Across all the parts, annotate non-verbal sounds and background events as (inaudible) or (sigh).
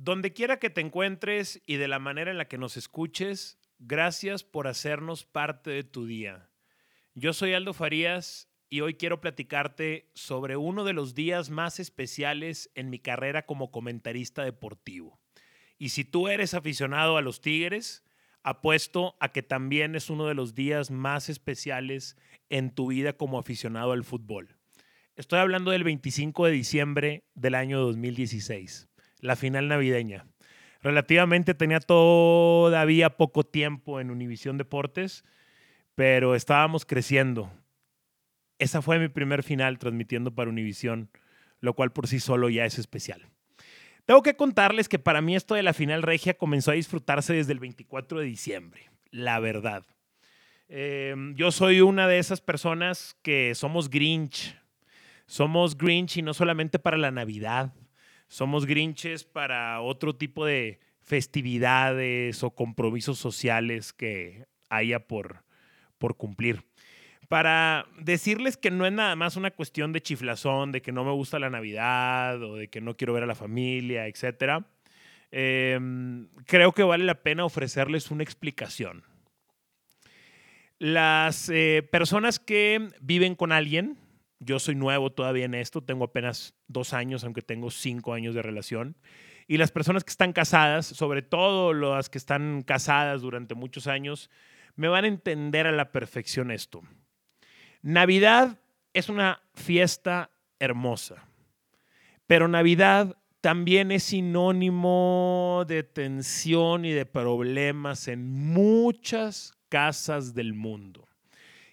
Donde quiera que te encuentres y de la manera en la que nos escuches, gracias por hacernos parte de tu día. Yo soy Aldo Farías y hoy quiero platicarte sobre uno de los días más especiales en mi carrera como comentarista deportivo. Y si tú eres aficionado a los Tigres, apuesto a que también es uno de los días más especiales en tu vida como aficionado al fútbol. Estoy hablando del 25 de diciembre del año 2016 la final navideña. Relativamente tenía todavía poco tiempo en Univisión Deportes, pero estábamos creciendo. Esa fue mi primer final transmitiendo para Univisión, lo cual por sí solo ya es especial. Tengo que contarles que para mí esto de la final regia comenzó a disfrutarse desde el 24 de diciembre, la verdad. Em, yo soy una de esas personas que somos Grinch. Somos Grinch y no solamente para la Navidad, somos grinches para otro tipo de festividades o compromisos sociales que haya por, por cumplir. Para decirles que no es nada más una cuestión de chiflazón, de que no me gusta la Navidad o de que no quiero ver a la familia, etc. Em, creo que vale la pena ofrecerles una explicación. Las eh, personas que viven con alguien, yo soy nuevo todavía en esto, tengo apenas dos años, aunque tengo cinco años de relación. Y las personas que están casadas, sobre todo las que están casadas durante muchos años, me van a entender a la perfección esto. Navidad es una fiesta hermosa, pero Navidad también es sinónimo de tensión y de problemas en muchas casas del mundo.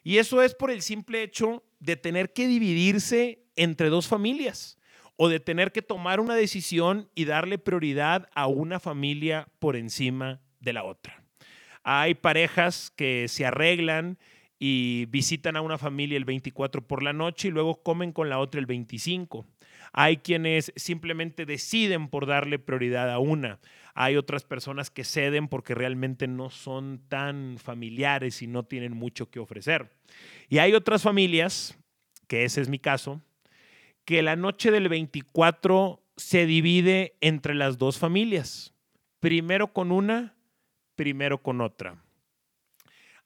Y eso es por el simple hecho de tener que dividirse entre dos familias o de tener que tomar una decisión y darle prioridad a una familia por encima de la otra. Hay parejas que se arreglan y visitan a una familia el 24 por la noche y luego comen con la otra el 25. Hay quienes simplemente deciden por darle prioridad a una. Hay otras personas que ceden porque realmente no son tan familiares y no tienen mucho que ofrecer. Y hay otras familias, que ese es mi caso, que la noche del 24 se divide entre las dos familias. Primero con una, primero con otra.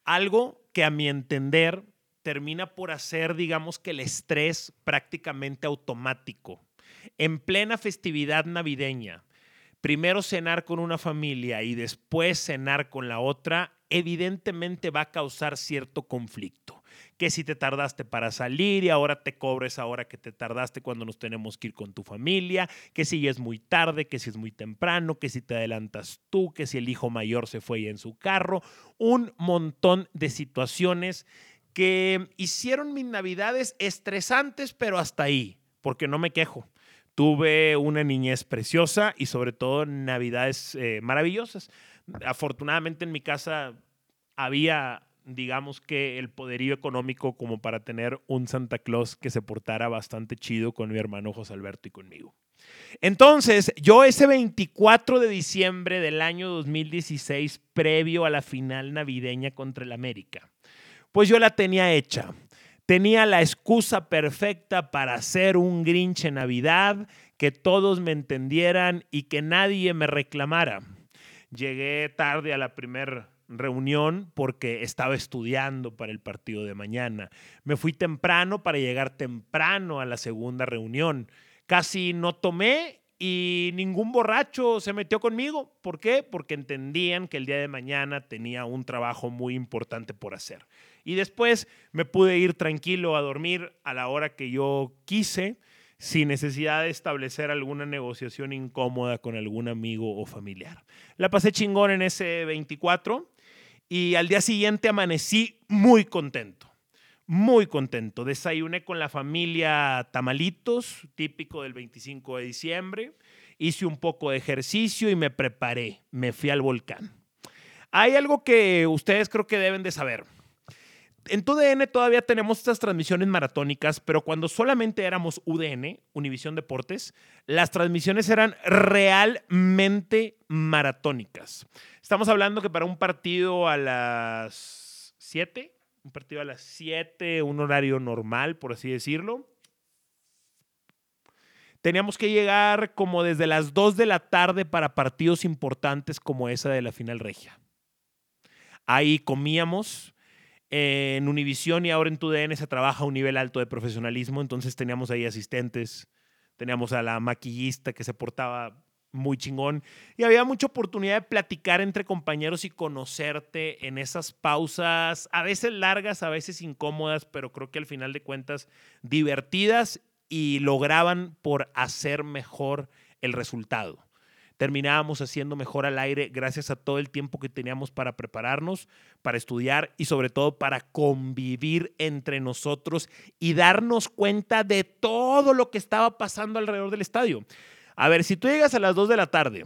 Algo que a mi entender termina por hacer, digamos que el estrés prácticamente automático. En plena festividad navideña, primero cenar con una familia y después cenar con la otra, evidentemente va a causar cierto conflicto que si te tardaste para salir y ahora te cobres ahora que te tardaste cuando nos tenemos que ir con tu familia, que si es muy tarde, que si es muy temprano, que si te adelantas tú, que si el hijo mayor se fue en su carro, un montón de situaciones que hicieron mis navidades estresantes, pero hasta ahí, porque no me quejo. Tuve una niñez preciosa y sobre todo navidades eh, maravillosas. Afortunadamente en mi casa había digamos que el poderío económico como para tener un Santa Claus que se portara bastante chido con mi hermano José Alberto y conmigo. Entonces, yo ese 24 de diciembre del año 2016, previo a la final navideña contra el América, pues yo la tenía hecha. Tenía la excusa perfecta para hacer un Grinch en Navidad, que todos me entendieran y que nadie me reclamara. Llegué tarde a la primera reunión porque estaba estudiando para el partido de mañana. Me fui temprano para llegar temprano a la segunda reunión. Casi no tomé y ningún borracho se metió conmigo. ¿Por qué? Porque entendían que el día de mañana tenía un trabajo muy importante por hacer. Y después me pude ir tranquilo a dormir a la hora que yo quise sin necesidad de establecer alguna negociación incómoda con algún amigo o familiar. La pasé chingón en ese 24 y al día siguiente amanecí muy contento, muy contento. Desayuné con la familia tamalitos, típico del 25 de diciembre. Hice un poco de ejercicio y me preparé. Me fui al volcán. Hay algo que ustedes creo que deben de saber. En TUDN todavía tenemos estas transmisiones maratónicas, pero cuando solamente éramos UDN, Univisión Deportes, las transmisiones eran realmente maratónicas. Estamos hablando que para un partido a las 7, un partido a las 7, un horario normal, por así decirlo, Teníamos que llegar como desde las 2 de la tarde para partidos importantes como esa de la final regia. Ahí comíamos. En Univisión y ahora en TUDN se trabaja a un nivel alto de profesionalismo, entonces teníamos ahí asistentes, teníamos a la maquillista que se portaba muy chingón. Y había mucha oportunidad de platicar entre compañeros y conocerte en esas pausas, a veces largas, a veces incómodas, pero creo que al final de cuentas divertidas y lograban por hacer mejor el resultado. Terminábamos haciendo mejor al aire gracias a todo el tiempo que teníamos para prepararnos, para estudiar y sobre todo para convivir entre nosotros y darnos cuenta de todo lo que estaba pasando alrededor del estadio. A ver, si tú llegas a las 2 de la tarde,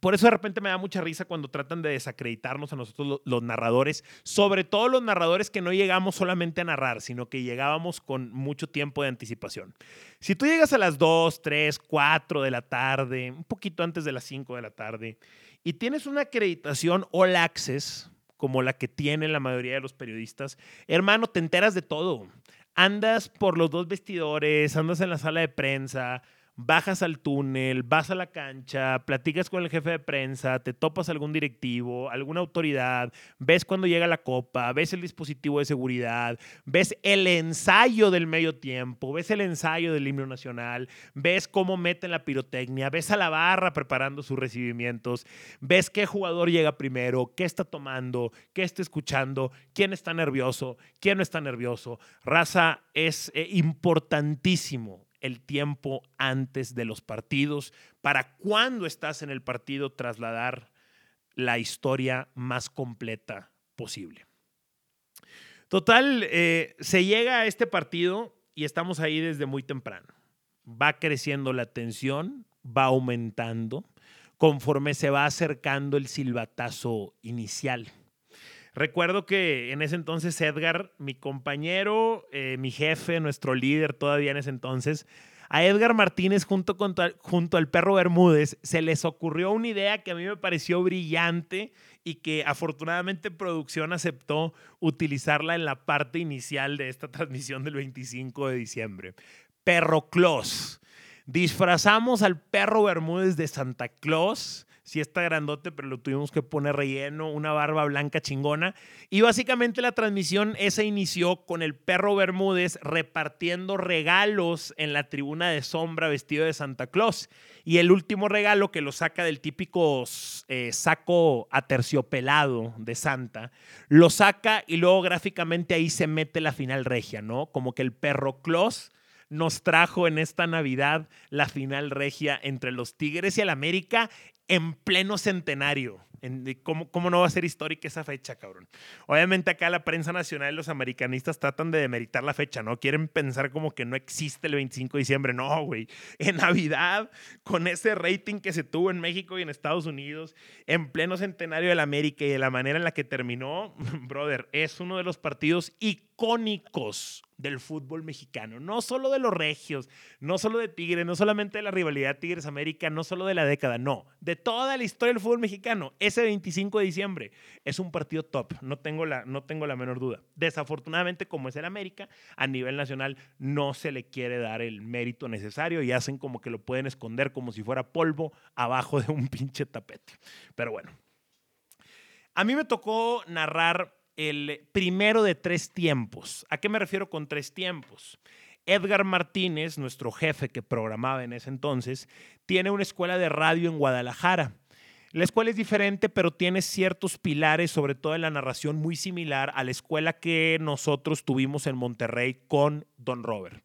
por eso de repente me da mucha risa cuando tratan de desacreditarnos a nosotros los, narradores, sobre todo los narradores que no llegamos solamente a narrar, sino que llegábamos con mucho tiempo de anticipación. Si tú llegas a las 2, 3, 4 de la tarde, un poquito antes de las 5 de la tarde, y tienes una acreditación All Access, como la que tienen la mayoría de los periodistas, hermano, te enteras de todo. Andas por los dos vestidores, andas en la sala de prensa, bajas al túnel, vas a la cancha, platicas con el jefe de prensa, te topas algún directivo, alguna autoridad, ves cuando llega la copa, ves el dispositivo de seguridad, ves el ensayo del medio tiempo, ves el ensayo del himno nacional, ves cómo meten la pirotecnia, ves a la barra preparando sus recibimientos, ves qué jugador llega primero, qué está tomando, qué está escuchando, quién está nervioso, quién no está nervioso. Raza es eh, importantísimo el tiempo antes de los partidos para cuando estás en el partido trasladar la historia más completa posible. Total, eh, se llega a este partido y estamos ahí desde muy temprano. Va creciendo la tensión, va aumentando conforme se va acercando el silbatazo inicial. Recuerdo que en ese entonces Edgar, mi compañero, eh, mi jefe, nuestro líder todavía en ese entonces, a Edgar Martínez junto, con, junto al perro Bermúdez se les ocurrió una idea que a mí me pareció brillante y que afortunadamente producción aceptó utilizarla en la parte inicial de esta transmisión del 25 de diciembre. Perro Claus. Disfrazamos al perro Bermúdez de Santa Claus sí está grandote, pero lo tuvimos que poner relleno, una barba blanca chingona. Y básicamente la transmisión esa inició con el perro Bermúdez repartiendo regalos en la tribuna de sombra vestido de Santa Claus. Y el último regalo que lo saca del típico eh, saco aterciopelado de Santa, lo saca y luego gráficamente ahí se mete la final regia, ¿no? Como que el perro Claus nos trajo en esta Navidad la final regia entre los Tigres y el América en pleno centenario. ¿Cómo, ¿Cómo no va a ser histórica esa fecha, cabrón? Obviamente acá la prensa nacional y los americanistas tratan de demeritar la fecha, ¿no? Quieren pensar como que no existe el 25 de diciembre. No, güey. En Navidad, con ese rating que se tuvo en México y en Estados Unidos, en pleno centenario de la América y de la manera en la que terminó, (laughs) brother, es uno de los partidos icónicos del fútbol mexicano, no solo de los regios, no solo de Tigres, no solamente de la rivalidad Tigres-América, no solo de la década, no, de toda la historia del fútbol mexicano. Ese 25 de diciembre es un partido top, no tengo la, no tengo la menor duda. Desafortunadamente, como es el América, a nivel nacional no se le quiere dar el mérito necesario y hacen como que lo pueden esconder como si fuera polvo abajo de un (laughs) pinche tapete. Pero bueno, a mí me tocó narrar el primero de tres tiempos. ¿A qué me refiero con tres tiempos? Edgar Martínez, nuestro jefe que programaba en ese entonces, tiene una escuela de radio en Guadalajara. La escuela es diferente, pero tiene ciertos pilares, sobre todo en la narración, muy similar a la escuela que nosotros tuvimos en Monterrey con Don Robert.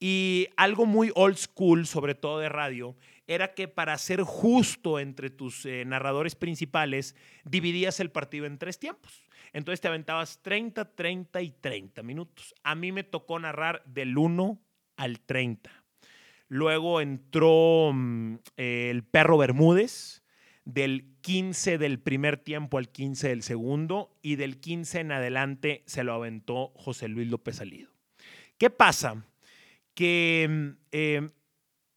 Y algo muy old school, sobre todo de radio, era que para ser justo entre tus eh, narradores principales, dividías el partido en tres tiempos. Entonces te aventabas 30, 30 y 30 minutos. A mí me tocó narrar del 1 al 30. Luego entró mm, el perro Bermúdez, del 15 del primer tiempo al 15 del segundo, y del 15 en adelante se lo aventó José Luis López Salido. ¿Qué pasa? Que mm, eh,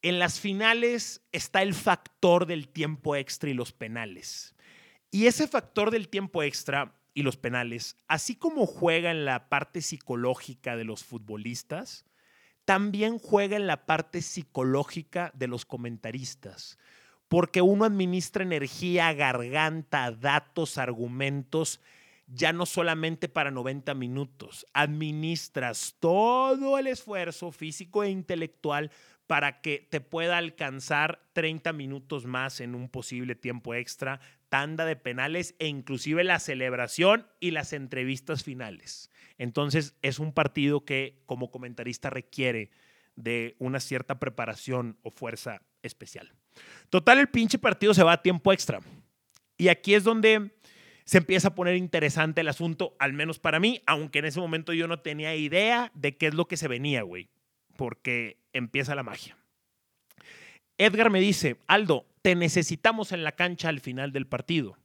en las finales está el factor del tiempo extra y los penales. Y ese factor del tiempo extra y los penales, así como juega en la parte psicológica de los futbolistas, también juega en la parte psicológica de los comentaristas, porque uno administra energía, garganta, datos, argumentos, ya no solamente para 90 minutos, administras todo el esfuerzo físico e intelectual para que te pueda alcanzar 30 minutos más en un posible tiempo extra, tanda de penales e inclusive la celebración y las entrevistas finales. Entonces es un partido que como comentarista requiere de una cierta preparación o fuerza especial. Total, el pinche partido se va a tiempo extra. Y aquí es donde se empieza a poner interesante el asunto, al menos para mí, aunque en ese momento yo no tenía idea de qué es lo que se venía, güey porque empieza la magia. Edgar me dice, Aldo, te necesitamos en la cancha al final del partido.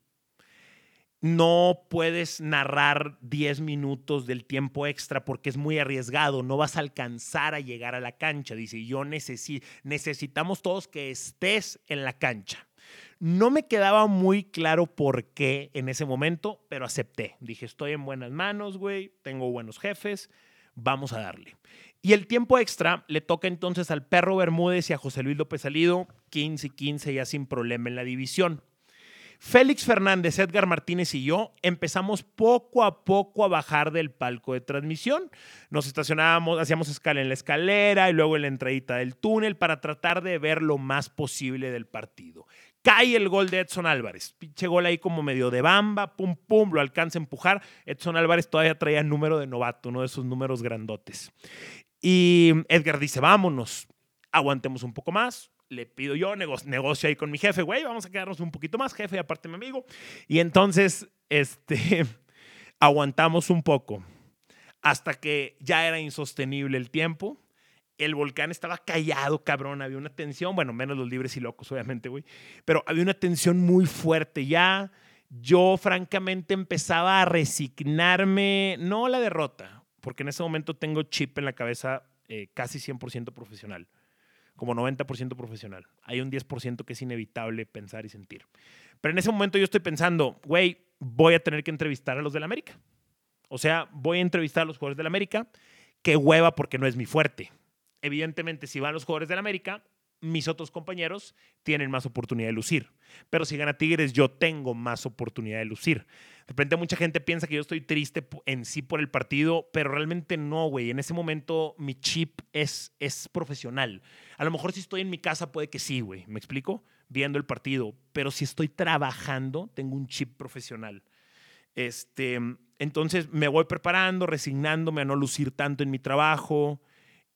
No puedes narrar 10 minutos del tiempo extra porque es muy arriesgado, no vas a alcanzar a llegar a la cancha. Dice, yo necesito, necesitamos todos que estés en la cancha. No me quedaba muy claro por qué en ese momento, pero acepté. Dije, estoy en buenas manos, güey, tengo buenos jefes, vamos a darle. Y el tiempo extra le toca entonces al Perro Bermúdez y a José Luis López Salido, 15 y 15 ya sin problema en la división. Félix Fernández, Edgar Martínez y yo empezamos poco a poco a bajar del palco de transmisión. Nos estacionábamos, hacíamos escala en la escalera y luego en la entradita del túnel para tratar de ver lo más posible del partido. Cae el gol de Edson Álvarez. Pinche gol ahí como medio de bamba, pum, pum, lo alcanza a empujar. Edson Álvarez todavía traía número de novato, uno de esos números grandotes. Y Edgar dice, vámonos, aguantemos un poco más. Le pido yo, negocio ahí con mi jefe, güey, vamos a quedarnos un poquito más, jefe, aparte mi amigo. Y entonces, este, (laughs) aguantamos un poco hasta que ya era insostenible el tiempo. El volcán estaba callado, cabrón. Había una tensión, bueno, menos los libres y locos, obviamente, güey. Pero había una tensión muy fuerte. Ya yo, francamente, empezaba a resignarme, no la derrota, porque en ese momento tengo chip en la cabeza eh, casi 100% profesional, como 90% profesional. Hay un 10% que es inevitable pensar y sentir. Pero en ese momento yo estoy pensando, güey, voy a tener que entrevistar a los del América. O sea, voy a entrevistar a los jugadores del América. Qué hueva porque no es mi fuerte. Evidentemente, si van los jugadores del América, mis otros compañeros tienen más oportunidad de lucir. Pero si gana Tigres, yo tengo más oportunidad de lucir. De repente mucha gente piensa que yo estoy triste en sí por el partido, pero realmente no, güey. En ese momento mi chip es, es profesional. A lo mejor si estoy en mi casa puede que sí, güey. ¿Me explico? Viendo el partido. Pero si estoy trabajando, tengo un chip profesional. Este, entonces me voy preparando, resignándome a no lucir tanto en mi trabajo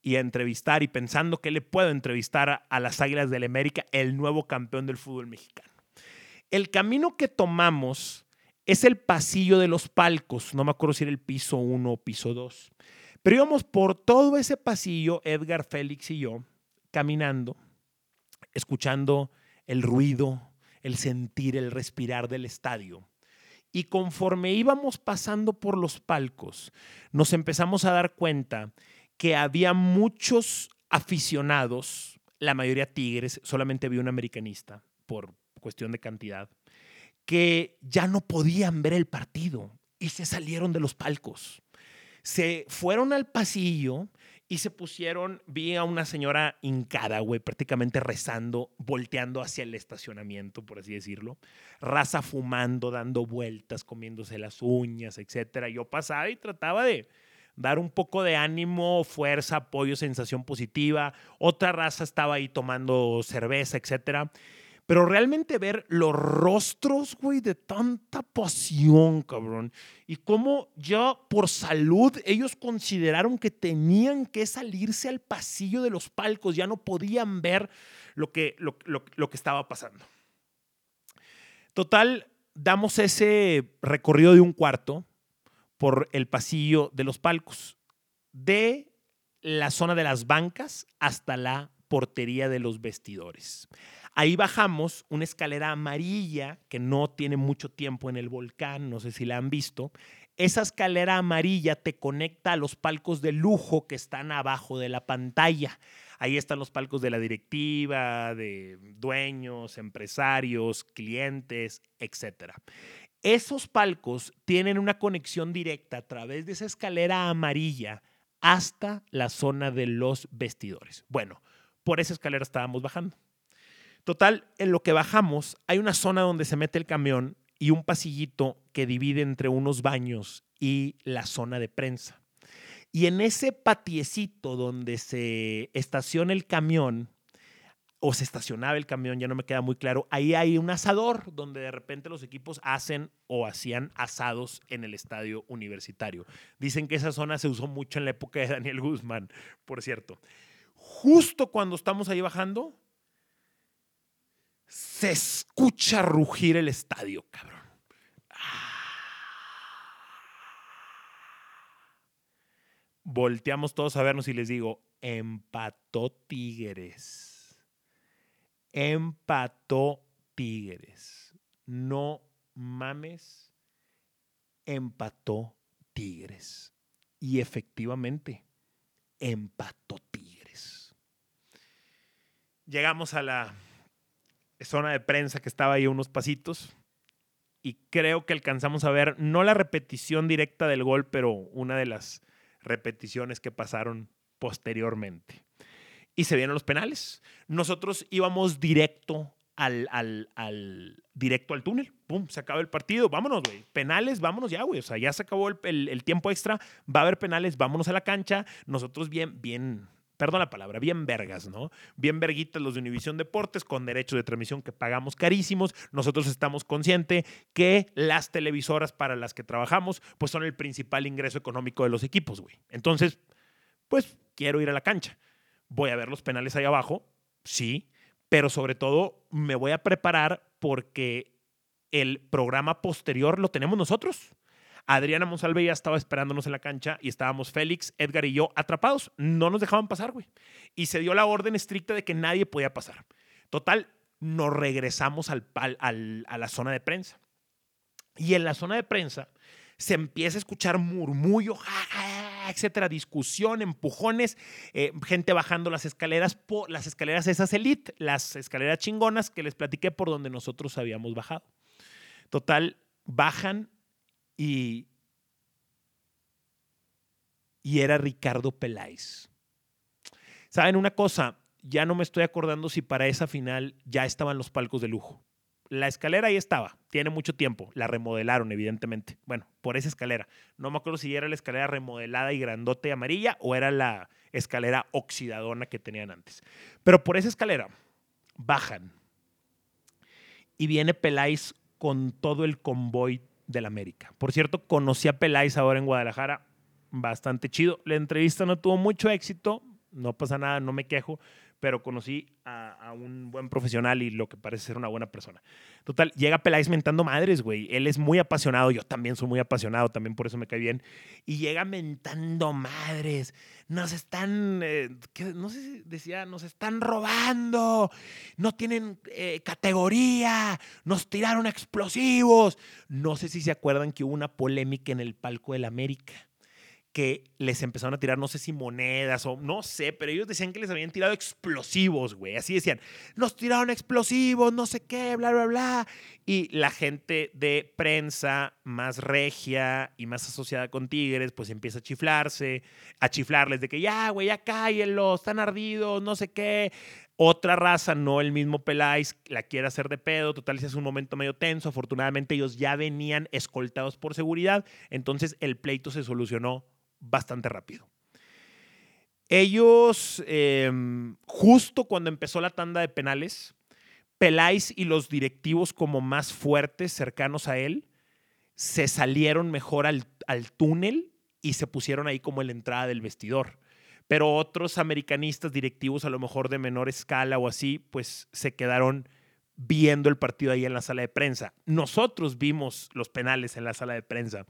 y a entrevistar y pensando que le puedo entrevistar a, las Águilas del América, el nuevo campeón del fútbol mexicano. El camino que tomamos es el pasillo de los palcos, no me acuerdo si era el piso 1 o piso 2, pero íbamos por todo ese pasillo, Edgar, Félix y yo, caminando, escuchando el ruido, el sentir, el respirar del estadio. Y conforme íbamos pasando por los palcos, nos empezamos a dar cuenta que había muchos aficionados, la mayoría tigres, solamente había un americanista por cuestión de cantidad, que ya no podían ver el partido y se salieron de los palcos. Se fueron al pasillo y se pusieron, vi a una señora hincada, güey, prácticamente rezando, volteando hacia el estacionamiento, por así decirlo. Raza fumando, dando vueltas, comiéndose las uñas, etcétera. Yo pasaba y trataba de, dar un poco de ánimo, fuerza, apoyo, sensación positiva. Otra raza estaba ahí tomando cerveza, etcétera. Pero realmente ver los rostros, güey, de tanta pasión, cabrón. Y cómo ya por salud ellos consideraron que tenían que salirse al pasillo de los palcos. Ya no podían ver lo que, lo, lo que estaba pasando. Total, damos ese recorrido de un cuarto por el pasillo de los palcos, de la zona de las bancas hasta la portería de los vestidores. Ahí bajamos una escalera amarilla que no tiene mucho tiempo en el volcán, no sé si la han visto. Esa escalera amarilla te conecta a los palcos de lujo que están abajo de la pantalla. Ahí están los palcos de la directiva, de dueños, empresarios, clientes, etc. Esos palcos tienen una conexión directa a través de esa escalera amarilla hasta la zona de los vestidores. Bueno, por esa escalera estábamos bajando. Total, en lo que bajamos hay una zona donde se mete el camión y un pasillito que divide entre unos baños y la zona de prensa. Y en ese patiecito donde se estaciona el camión, o se estacionaba el camión, ya no me queda muy claro, ahí hay un asador donde de repente los equipos hacen o hacían asados en el estadio universitario. Dicen que esa zona se usó mucho en la época de Daniel Guzmán, por cierto. Justo cuando estamos ahí bajando, se escucha rugir el estadio, cabrón. Volteamos todos a vernos y les digo, empató Tigres. Empató Tigres. No mames, empató Tigres. Y efectivamente, empató Tigres. Llegamos a la zona de prensa que estaba ahí unos pasitos y creo que alcanzamos a ver no la repetición directa del gol, pero una de las repeticiones que pasaron posteriormente. Y se vienen los penales. Nosotros íbamos directo al, al, directo al túnel. ¡Pum! Se acaba el partido. Vámonos, güey. Penales, vámonos ya, güey. O sea, ya se acabó el, el, tiempo extra. Va a haber penales, vámonos a la cancha. Nosotros bien, bien, perdón la palabra, bien vergas, ¿no? Bien verguitas los de Univisión Deportes con derechos de transmisión que pagamos carísimos. Nosotros estamos conscientes que las televisoras para las que trabajamos, pues son el principal ingreso económico de los equipos, güey. Entonces, pues quiero ir a la cancha. Voy a ver los penales ahí abajo, sí, pero sobre todo me voy a preparar porque el programa posterior lo tenemos nosotros. Adriana Monsalve ya estaba esperándonos en la cancha y estábamos Félix, Edgar y yo atrapados. No nos dejaban pasar, güey. Y se dio la orden estricta de que nadie podía pasar. Total, nos regresamos al, a la zona de prensa. Y en la zona de prensa se empieza a escuchar murmullo, etcétera, discusión, empujones, eh, gente bajando las escaleras, las escaleras esas elite, las escaleras chingonas que les platiqué por donde nosotros habíamos bajado. Total, bajan y, y era Ricardo Peláez. ¿Saben una cosa? Ya no me estoy acordando si para esa final ya estaban los palcos de lujo. La escalera ahí estaba, tiene mucho tiempo. La remodelaron, evidentemente. Bueno, por esa escalera. No me acuerdo si era la escalera remodelada y grandote y amarilla o era la escalera oxidadona que tenían antes. Pero por esa escalera bajan y viene Peláez con todo el convoy del América. Por cierto, conocí a Peláez ahora en Guadalajara, bastante chido. La entrevista no tuvo mucho éxito, no pasa nada, no me quejo, pero conocí a, un buen profesional y lo que parece ser una buena persona. Total, llega Peláez mentando madres, güey. Él es muy apasionado, yo también soy muy apasionado, también por eso me cae bien. Y llega mentando madres. Nos están, eh, no sé si decía, nos están robando, no tienen eh, categoría, nos tiraron explosivos. No sé si se acuerdan que hubo una polémica en el palco del América que les empezaron a tirar, no sé si monedas o no sé, pero ellos decían que les habían tirado explosivos, güey. Así decían, nos tiraron explosivos, no sé qué, bla, bla, bla. Y la gente de prensa más regia y más asociada con Tigres, pues empieza a chiflarse, a chiflarles de que ya, güey, ya cállenlo, están ardidos, no sé qué. Otra raza, no el mismo Peláez, la quiere hacer de pedo. Total, ese es un momento medio tenso. Afortunadamente, ellos ya venían escoltados por seguridad. Entonces, el pleito se solucionó bastante rápido. Ellos, em, justo cuando empezó la tanda de penales, Peláez y los directivos como más fuertes, cercanos a él, se salieron mejor al, al túnel y se pusieron ahí como en la entrada del vestidor. Pero otros americanistas directivos, a lo mejor de menor escala o así, pues se quedaron viendo el partido ahí en la sala de prensa. Nosotros vimos los penales en la sala de prensa.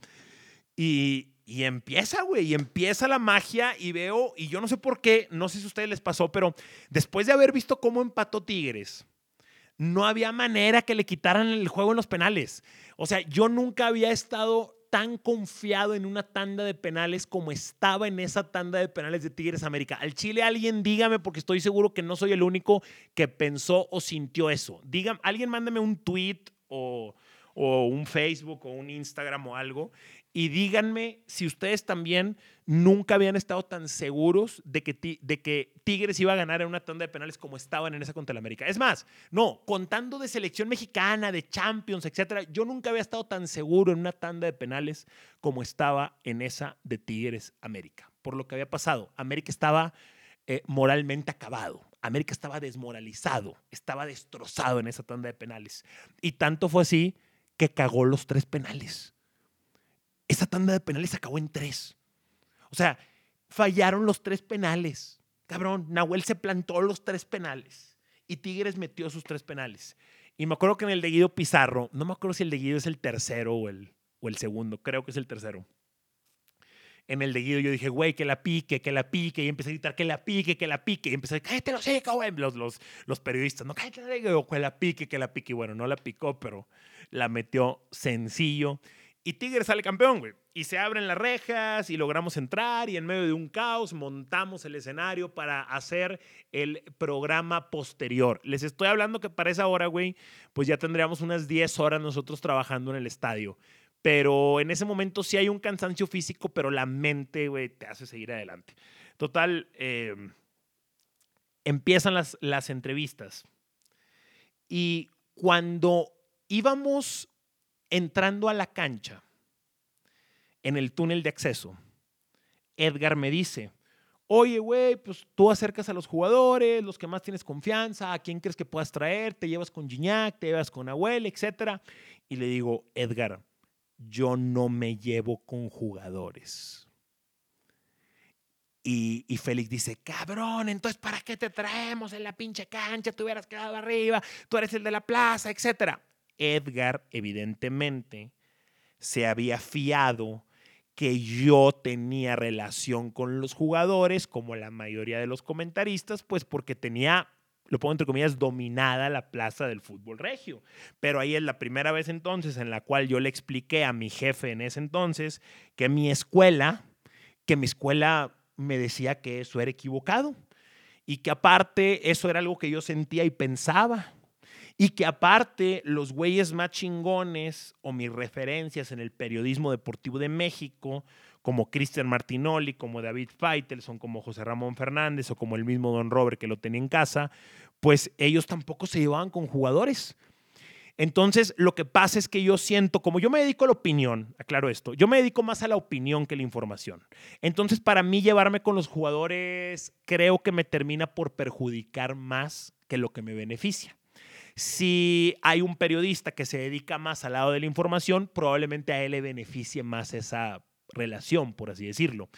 Y, y empieza, güey, y empieza la magia y veo, y yo no sé por qué, no sé si a ustedes les pasó, pero después de haber visto cómo empató Tigres, no había manera que le quitaran el juego en los penales. O sea, yo nunca había estado tan confiado en una tanda de penales como estaba en esa tanda de penales de Tigres América. Al Chile alguien dígame, porque estoy seguro que no soy el único que pensó o sintió eso. Dígame, alguien mándame un tweet o, o un Facebook o un Instagram o algo Y díganme si ustedes también nunca habían estado tan seguros de que, Tigres iba a ganar en una tanda de penales como estaban en esa contra el América. Es más, no, contando de selección mexicana, de Champions, etcétera, yo nunca había estado tan seguro en una tanda de penales como estaba en esa de Tigres América. Por lo que había pasado, América estaba eh, moralmente acabado. América estaba desmoralizado, estaba destrozado en esa tanda de penales. Y tanto fue así que cagó los tres penales esa tanda de penales acabó en tres. O sea, fallaron los tres penales. Cabrón, Nahuel se plantó los tres penales y Tigres metió sus tres penales. Y me acuerdo que en el de Guido Pizarro, no me acuerdo si el de Guido es el tercero o el, o el segundo, creo que es el tercero. En el de Guido yo dije, güey, que la pique, que la pique, y empecé a gritar, que la pique, que la pique, y empecé a cállate los hijos, güey, los, los, los, periodistas, no, cállate, que la pique, que la pique, y bueno, no la picó, pero la metió sencillo. Y Tigres sale campeón, güey. Y se abren las rejas y logramos entrar y en medio de un caos montamos el escenario para hacer el programa posterior. Les estoy hablando que para esa hora, güey, pues ya tendríamos unas 10 horas nosotros trabajando en el estadio. Pero en ese momento sí hay un cansancio físico, pero la mente, güey, te hace seguir adelante. Total, eh, empiezan las, las entrevistas. Y cuando íbamos entrando a la cancha, en el túnel de acceso, Edgar me dice, oye, güey, pues tú acercas a los jugadores, los que más tienes confianza, a quién crees que puedas traer, te llevas con Gignac, te llevas con Abuel, etc. Y le digo, Edgar, yo no me llevo con jugadores. Y, y, Félix dice, cabrón, entonces ¿para qué te traemos en la pinche cancha? Tú hubieras quedado arriba, tú eres el de la plaza, etc. Edgar, evidentemente, se había fiado que yo tenía relación con los jugadores, como la mayoría de los comentaristas, pues porque tenía, lo pongo entre comillas, dominada la plaza del fútbol regio. Pero ahí es la primera vez entonces en la cual yo le expliqué a mi jefe en ese entonces que mi escuela, que mi escuela me decía que eso era equivocado y que aparte eso era algo que yo sentía y pensaba y que aparte los güeyes más chingones o mis referencias en el periodismo deportivo de México, como Cristian Martinoli, como David Feitelson, como José Ramón Fernández o como el mismo Don Robert que lo tenía en casa, pues ellos tampoco se llevaban con jugadores. Entonces, lo que pasa es que yo siento, como yo me dedico a la opinión, aclaro esto, yo me dedico más a la opinión que a la información. Entonces, para mí llevarme con los jugadores creo que me termina por perjudicar más que lo que me beneficia. Si hay un periodista que se dedica más al lado de la información, probablemente a él le beneficie más esa relación, por así decirlo.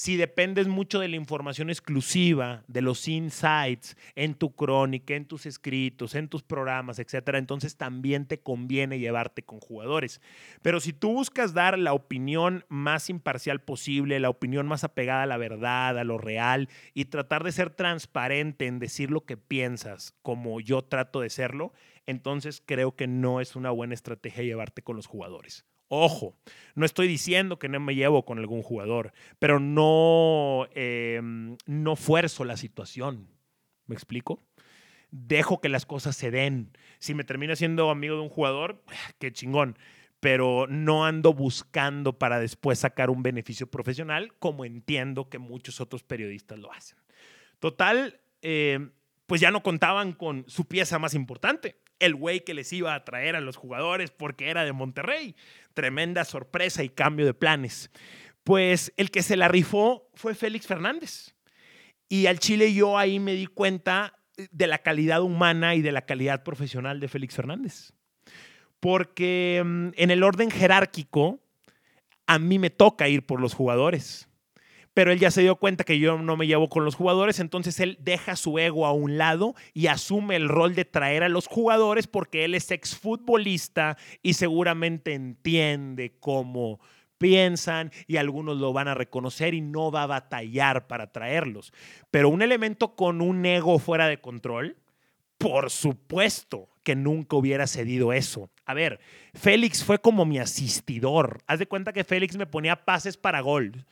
Si dependes mucho de la información exclusiva, de los insights en tu crónica, en tus escritos, en tus programas, etcétera, entonces también te conviene llevarte con jugadores. Pero si tú buscas dar la opinión más imparcial posible, la opinión más apegada a la verdad, a lo real y tratar de ser transparente en decir lo que piensas, como yo trato de serlo, entonces creo que no es una buena estrategia llevarte con los jugadores. Ojo, no estoy diciendo que no me llevo con algún jugador, pero no, em, no fuerzo la situación. ¿Me explico? Dejo que las cosas se den. Si me termina siendo amigo de un jugador, (sighs) qué chingón. Pero no ando buscando para después sacar un beneficio profesional, como entiendo que muchos otros periodistas lo hacen. Total, em, pues ya no contaban con su pieza más importante, el güey que les iba a traer a los jugadores porque era de Monterrey. Tremenda sorpresa y cambio de planes. Pues el que se la rifó fue Félix Fernández. Y al Chile yo ahí me di cuenta de la calidad humana y de la calidad profesional de Félix Fernández. Porque mm, en el orden jerárquico, a mí me toca ir por los jugadores pero él ya se dio cuenta que yo no me llevo con los jugadores, entonces él deja su ego a un lado y asume el rol de traer a los jugadores porque él es exfutbolista y seguramente entiende cómo piensan y algunos lo van a reconocer y no va a batallar para traerlos. Pero un elemento con un ego fuera de control, por supuesto que nunca hubiera cedido eso. A ver, Félix fue como mi asistidor. Haz de cuenta que Félix me ponía pases para gol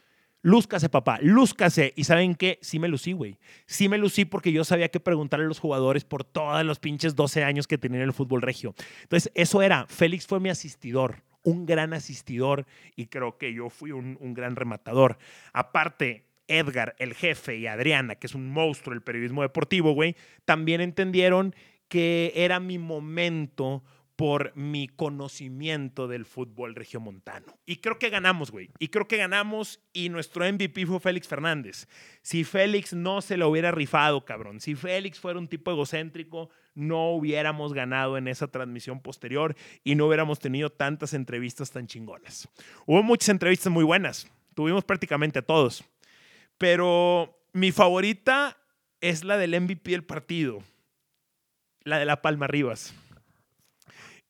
Lúzcase, papá, lúzcase. Y saben qué, sí me lucí, güey. Sí me lucí porque yo sabía que preguntarle a los jugadores por todos los pinches 12 años que tenía en el fútbol regio. Entonces, eso era, Félix fue mi asistidor, un gran asistidor y creo que yo fui un, un gran rematador. Aparte, Edgar, el jefe, y Adriana, que es un monstruo del periodismo deportivo, güey, también entendieron que era mi momento por mi conocimiento del fútbol regiomontano. Y creo que ganamos, güey. Y creo que ganamos y nuestro MVP fue Félix Fernández. Si Félix no se lo hubiera rifado, cabrón, si Félix fuera un tipo egocéntrico, no hubiéramos ganado en esa transmisión posterior y no hubiéramos tenido tantas entrevistas tan chingonas. Hubo muchas entrevistas muy buenas. Tuvimos prácticamente a todos. Pero mi favorita es la del MVP del partido, la de La Palma Rivas.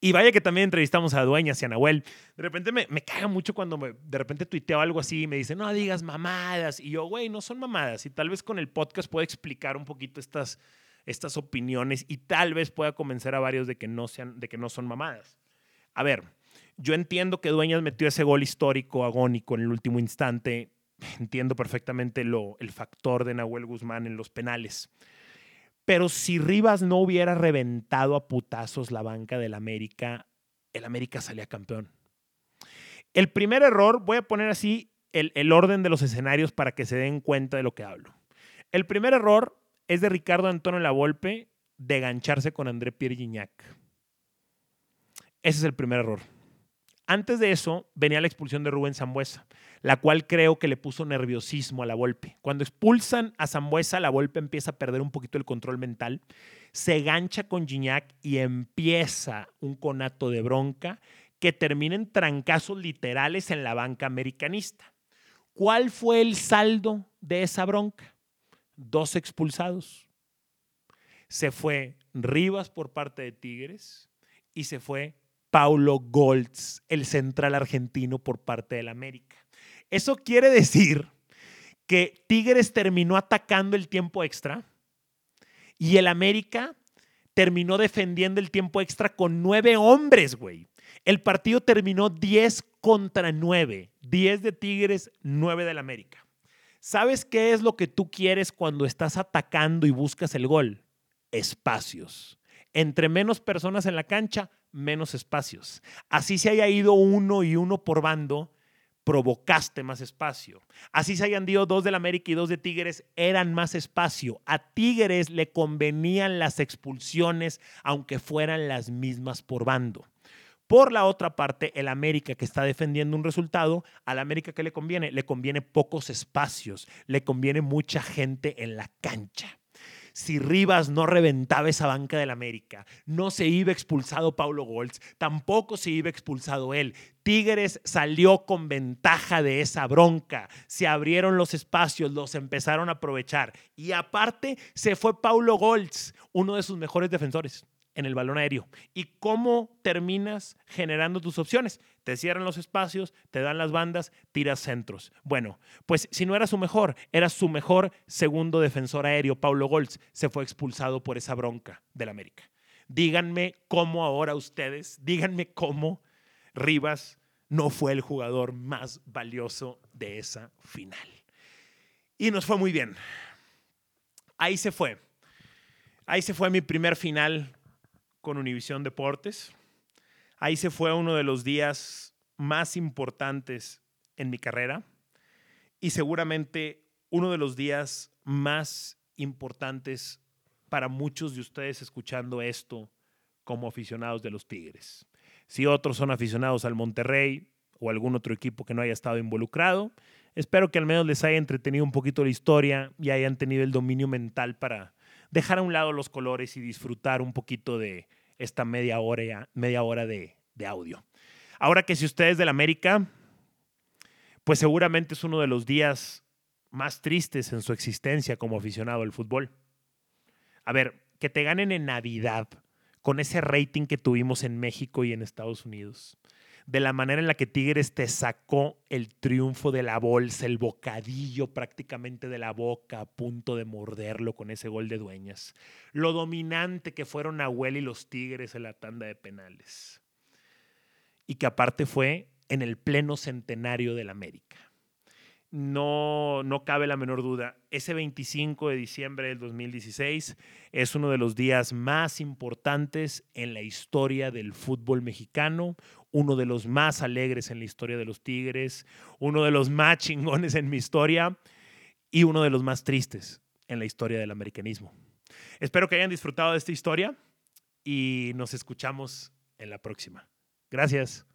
Y vaya que también entrevistamos a Dueñas y a Nahuel. De repente me, me caga mucho cuando de repente tuiteo algo así y me dicen, no digas mamadas. Y yo, güey, no son mamadas. Y tal vez con el podcast pueda explicar un poquito estas, estas opiniones y tal vez pueda convencer a varios de que no, sean, de que no son mamadas. A ver, yo entiendo que Dueñas metió ese gol histórico, agónico en el último instante. Entiendo perfectamente lo, el factor de Nahuel Guzmán en los penales. Pero si Rivas no hubiera reventado a putazos la banca del América, el América salía campeón. El primer error, voy a poner así el, el, orden de los escenarios para que se den cuenta de lo que hablo. El primer error es de Ricardo Antonio Lavolpe de gancharse con André Pierre Gignac. Ese es el primer error. Antes de eso venía la expulsión de Rubén Zambuesa la cual creo que le puso nerviosismo a la Volpe. Cuando expulsan a Zambuesa, la Volpe empieza a perder un poquito el control mental, se gancha con Gignac y empieza un conato de bronca que termina en trancazos literales en la banca americanista. ¿Cuál fue el saldo de esa bronca? Dos expulsados. Se fue Rivas por parte de Tigres y se fue Paulo Goltz, el central argentino por parte del América. Eso quiere decir que Tigres terminó atacando el tiempo extra y el América terminó defendiendo el tiempo extra con nueve hombres, güey. El partido terminó 10 contra 9. 10 de Tigres, 9 del América. ¿Sabes qué es lo que tú quieres cuando estás atacando y buscas el gol? Espacios. Entre menos personas en la cancha, menos espacios. Así se haya ido uno y uno por bando, provocaste más espacio. Así se hayan ido dos del América y dos de Tigres, eran más espacio. A Tigres le convenían las expulsiones, aunque fueran las mismas por bando. Por la otra parte, el América que está defendiendo un resultado, al América que le conviene, le conviene pocos espacios, le conviene mucha gente en la cancha si Rivas no reventaba esa banca del América, no se iba expulsado Paulo Goltz, tampoco se iba expulsado él. Tigres salió con ventaja de esa bronca, se abrieron los espacios, los empezaron a aprovechar y aparte se fue Paulo Goltz, uno de sus mejores defensores en el balón aéreo. ¿Y cómo terminas generando tus opciones? Te cierran los espacios, te dan las bandas, tiras centros. Bueno, pues si no era su mejor, era su mejor segundo defensor aéreo, Paulo Goltz, se fue expulsado por esa bronca del América. Díganme cómo ahora ustedes, díganme cómo Rivas no fue el jugador más valioso de esa final. Y nos fue muy bien. Ahí se fue. Ahí se fue mi primer final con Univisión Deportes. Ahí se fue uno de los días más importantes en mi carrera y seguramente uno de los días más importantes para muchos de ustedes escuchando esto como aficionados de los Tigres. Si otros son aficionados al Monterrey o algún otro equipo que no haya estado involucrado, espero que al menos les haya entretenido un poquito la historia y hayan tenido el dominio mental para dejar a un lado los colores y disfrutar un poquito de esta media hora, media hora de, de audio. Ahora que si ustedes del América, pues seguramente es uno de los días más tristes en su existencia como aficionado al fútbol. A ver, que te ganen en Navidad con ese rating que tuvimos en México y en Estados Unidos de la manera en la que Tigres te sacó el triunfo de la bolsa, el bocadillo prácticamente de la boca a punto de morderlo con ese gol de dueñas. Lo dominante que fueron Nahuel y los Tigres en la tanda de penales. Y que aparte fue en el pleno centenario del América. no, no cabe la menor duda, ese 25 de diciembre del 2016 es uno de los días más importantes en la historia del fútbol mexicano, uno de los más alegres en la historia de los Tigres, uno de los más chingones en mi historia y uno de los más tristes en la historia del americanismo. Espero que hayan disfrutado de esta historia y nos escuchamos en la próxima. Gracias.